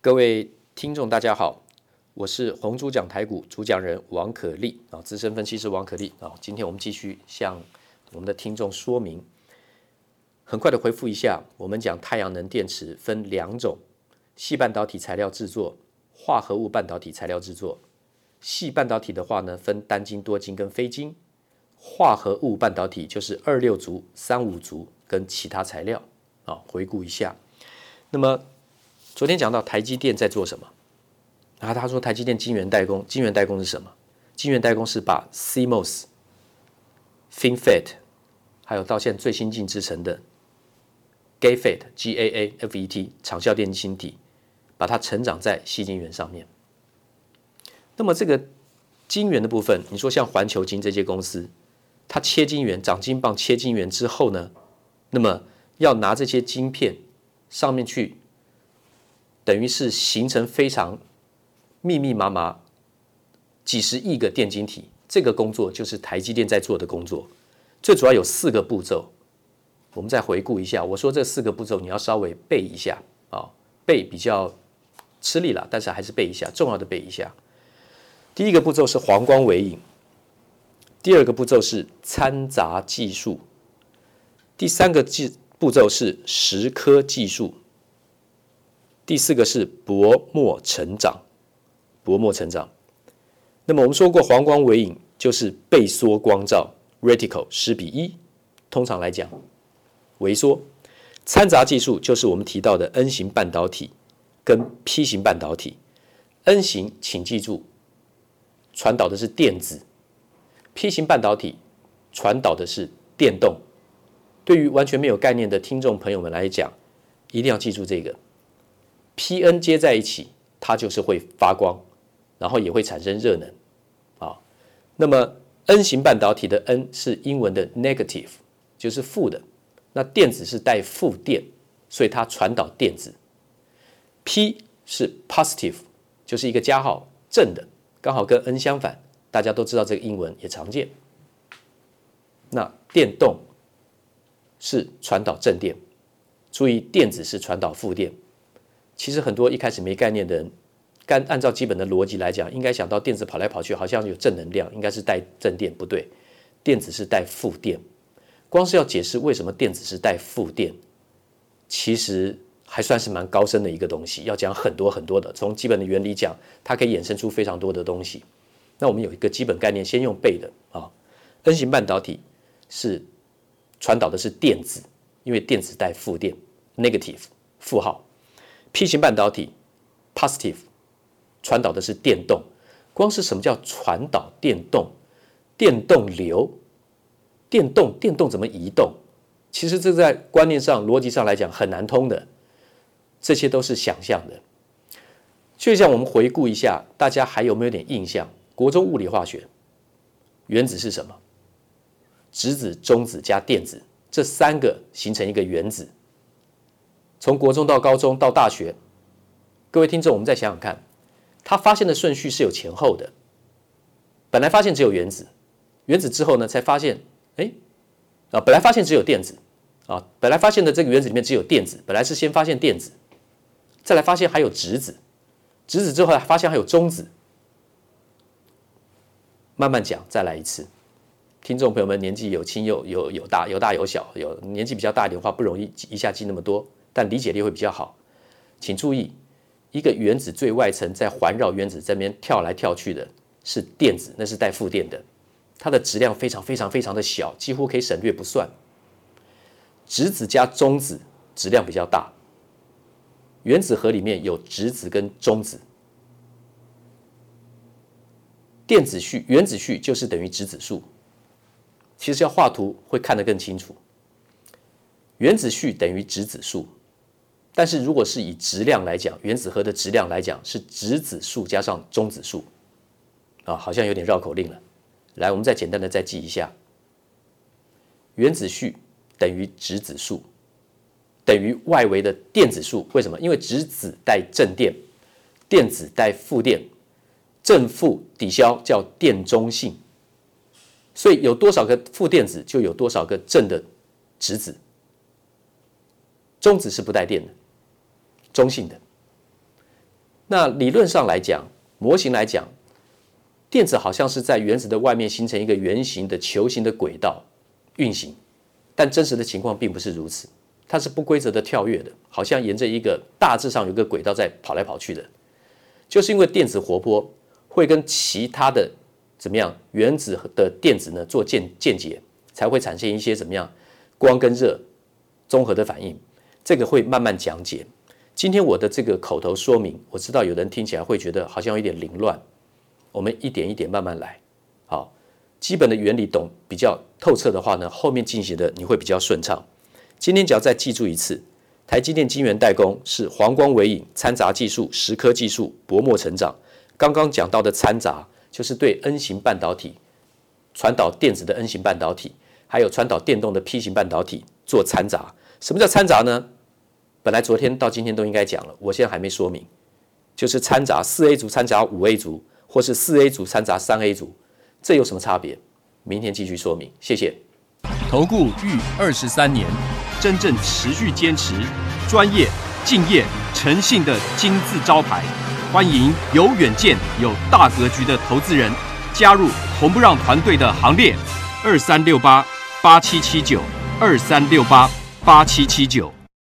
各位听众，大家好，我是红猪讲台股主讲人王可立啊，资深分析师王可立啊。今天我们继续向我们的听众说明，很快的回复一下，我们讲太阳能电池分两种：细半导体材料制作、化合物半导体材料制作。细半导体的话呢，分单晶、多晶跟非晶；化合物半导体就是二六族、三五族跟其他材料啊。回顾一下，那么。昨天讲到台积电在做什么？然后他说台积电晶圆代工，晶圆代工是什么？晶圆代工是把 CMOS、FinFET，还有到现在最新进制成的 GAFET、GAAFET 长效电晶体，把它成长在细晶圆上面。那么这个晶圆的部分，你说像环球晶这些公司，它切晶圆、长晶棒、切晶圆之后呢，那么要拿这些晶片上面去。等于是形成非常密密麻麻几十亿个电晶体，这个工作就是台积电在做的工作。最主要有四个步骤，我们再回顾一下。我说这四个步骤你要稍微背一下啊，背比较吃力了，但是还是背一下，重要的背一下。第一个步骤是黄光尾影，第二个步骤是掺杂技术，第三个技步骤是蚀刻技术。第四个是薄膜成长，薄膜成长。那么我们说过，黄光微影就是倍缩光照 （reticle 十比一），通常来讲，微缩。掺杂技术就是我们提到的 N 型半导体跟 P 型半导体。N 型，请记住，传导的是电子；P 型半导体传导的是电动。对于完全没有概念的听众朋友们来讲，一定要记住这个。P-N 接在一起，它就是会发光，然后也会产生热能啊。那么 N 型半导体的 N 是英文的 negative，就是负的。那电子是带负电，所以它传导电子。P 是 positive，就是一个加号，正的，刚好跟 N 相反。大家都知道这个英文也常见。那电动是传导正电，注意电子是传导负电。其实很多一开始没概念的人，干按照基本的逻辑来讲，应该想到电子跑来跑去，好像有正能量，应该是带正电，不对，电子是带负电。光是要解释为什么电子是带负电，其实还算是蛮高深的一个东西，要讲很多很多的。从基本的原理讲，它可以衍生出非常多的东西。那我们有一个基本概念，先用背的啊，N 型半导体是传导的是电子，因为电子带负电，negative 负号。P 型半导体，positive，传导的是电动。光是什么叫传导电动？电动流，电动，电动怎么移动？其实这在观念上、逻辑上来讲很难通的。这些都是想象的。就像我们回顾一下，大家还有没有点印象？国中物理化学，原子是什么？质子、中子加电子，这三个形成一个原子。从国中到高中到大学，各位听众，我们再想想看，他发现的顺序是有前后的。本来发现只有原子，原子之后呢，才发现，哎，啊，本来发现只有电子，啊，本来发现的这个原子里面只有电子，本来是先发现电子，再来发现还有质子，质子之后还发现还有中子。慢慢讲，再来一次，听众朋友们年纪有轻有有有大有大有小，有年纪比较大一点的话，不容易记一下记那么多。但理解力会比较好，请注意，一个原子最外层在环绕原子这边跳来跳去的是电子，那是带负电的，它的质量非常非常非常的小，几乎可以省略不算。质子加中子质量比较大，原子核里面有质子跟中子，电子序、原子序就是等于质子数。其实要画图会看得更清楚，原子序等于质子数。但是如果是以质量来讲，原子核的质量来讲是质子数加上中子数，啊，好像有点绕口令了。来，我们再简单的再记一下，原子序等于质子数等于外围的电子数。为什么？因为质子带正电，电子带负电，正负抵消叫电中性。所以有多少个负电子，就有多少个正的质子。中子是不带电的。中性的。那理论上来讲，模型来讲，电子好像是在原子的外面形成一个圆形的球形的轨道运行，但真实的情况并不是如此，它是不规则的跳跃的，好像沿着一个大致上有个轨道在跑来跑去的，就是因为电子活泼，会跟其他的怎么样原子的电子呢做间间接，才会产生一些怎么样光跟热综合的反应，这个会慢慢讲解。今天我的这个口头说明，我知道有人听起来会觉得好像有点凌乱，我们一点一点慢慢来。好，基本的原理懂比较透彻的话呢，后面进行的你会比较顺畅。今天只要再记住一次，台积电晶圆代工是黄光微影掺杂技术、蚀刻技术薄膜成长。刚刚讲到的掺杂，就是对 N 型半导体传导电子的 N 型半导体，还有传导电动的 P 型半导体做掺杂。什么叫掺杂呢？本来昨天到今天都应该讲了，我现在还没说明，就是掺杂四 A 组掺杂五 A 组，或是四 A 组掺杂三 A 组，这有什么差别？明天继续说明。谢谢。投顾逾二十三年，真正持续坚持、专业、敬业、诚信的金字招牌。欢迎有远见、有大格局的投资人加入红不让团队的行列。二三六八八七七九，二三六八八七七九。